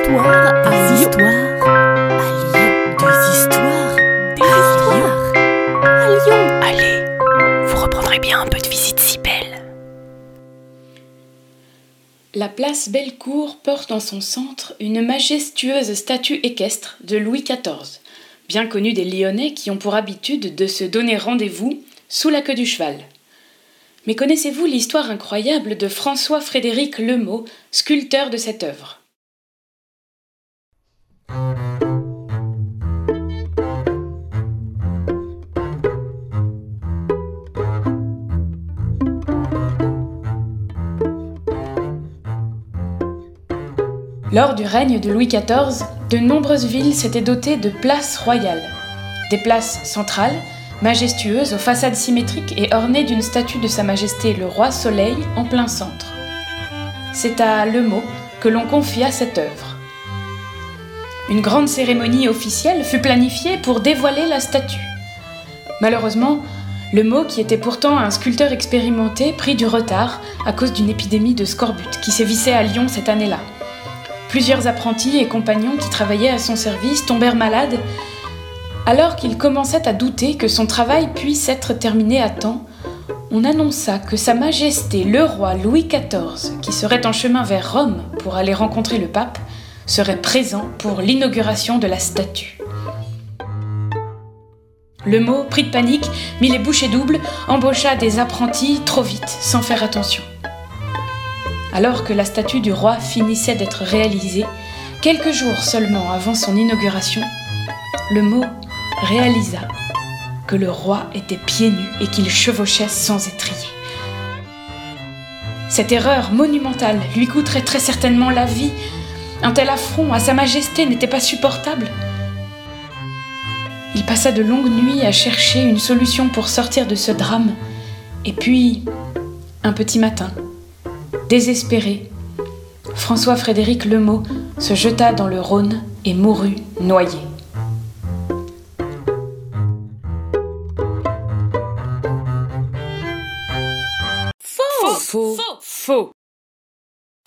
histoires à Lyon. à Lyon. Des histoires, des histoires à Lyon. Allez, vous reprendrez bien un peu de visite si belle. La place Bellecour porte en son centre une majestueuse statue équestre de Louis XIV, bien connue des Lyonnais qui ont pour habitude de se donner rendez-vous sous la queue du cheval. Mais connaissez-vous l'histoire incroyable de François-Frédéric Lemot, sculpteur de cette œuvre? Lors du règne de Louis XIV, de nombreuses villes s'étaient dotées de places royales. Des places centrales, majestueuses aux façades symétriques et ornées d'une statue de Sa Majesté le Roi Soleil en plein centre. C'est à Le Mot que l'on confia cette œuvre. Une grande cérémonie officielle fut planifiée pour dévoiler la statue. Malheureusement, le mot, qui était pourtant un sculpteur expérimenté, prit du retard à cause d'une épidémie de scorbut qui sévissait à Lyon cette année-là. Plusieurs apprentis et compagnons qui travaillaient à son service tombèrent malades. Alors qu'il commençait à douter que son travail puisse être terminé à temps, on annonça que Sa Majesté le roi Louis XIV, qui serait en chemin vers Rome pour aller rencontrer le pape, serait présent pour l'inauguration de la statue. Le mot, pris de panique, mit les bouchées doubles, embaucha des apprentis trop vite, sans faire attention. Alors que la statue du roi finissait d'être réalisée, quelques jours seulement avant son inauguration, le mot réalisa que le roi était pieds nus et qu'il chevauchait sans étrier. Cette erreur monumentale lui coûterait très certainement la vie. Un tel affront à Sa Majesté n'était pas supportable. Il passa de longues nuits à chercher une solution pour sortir de ce drame. Et puis, un petit matin, Désespéré, François-Frédéric Lemot se jeta dans le Rhône et mourut noyé. Faux, Faux, faux.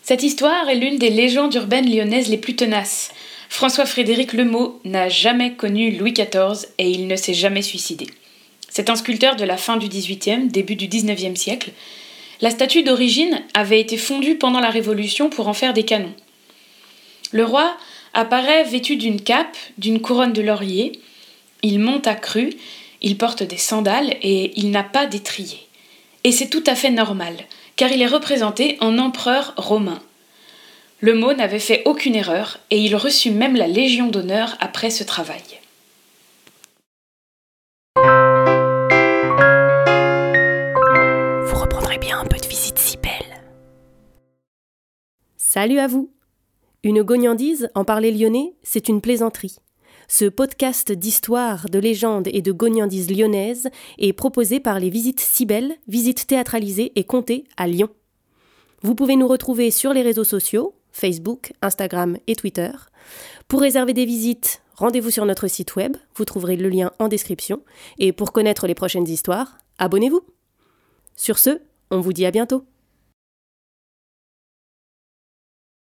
Cette histoire est l'une des légendes urbaines lyonnaises les plus tenaces. François-Frédéric Lemot n'a jamais connu Louis XIV et il ne s'est jamais suicidé. C'est un sculpteur de la fin du XVIIIe, début du XIXe siècle, la statue d'origine avait été fondue pendant la Révolution pour en faire des canons. Le roi apparaît vêtu d'une cape, d'une couronne de laurier, il monte à cru, il porte des sandales et il n'a pas d'étrier. Et c'est tout à fait normal, car il est représenté en empereur romain. Le mot n'avait fait aucune erreur et il reçut même la Légion d'honneur après ce travail. Reprendrez bien un peu de visite si belle. Salut à vous Une gognandise, en parler lyonnais, c'est une plaisanterie. Ce podcast d'histoire, de légendes et de gognandises lyonnaises est proposé par les Visites Cybelles, visites théâtralisées et comptées à Lyon. Vous pouvez nous retrouver sur les réseaux sociaux, Facebook, Instagram et Twitter. Pour réserver des visites, rendez-vous sur notre site web, vous trouverez le lien en description. Et pour connaître les prochaines histoires, abonnez-vous. Sur ce, on vous dit à bientôt.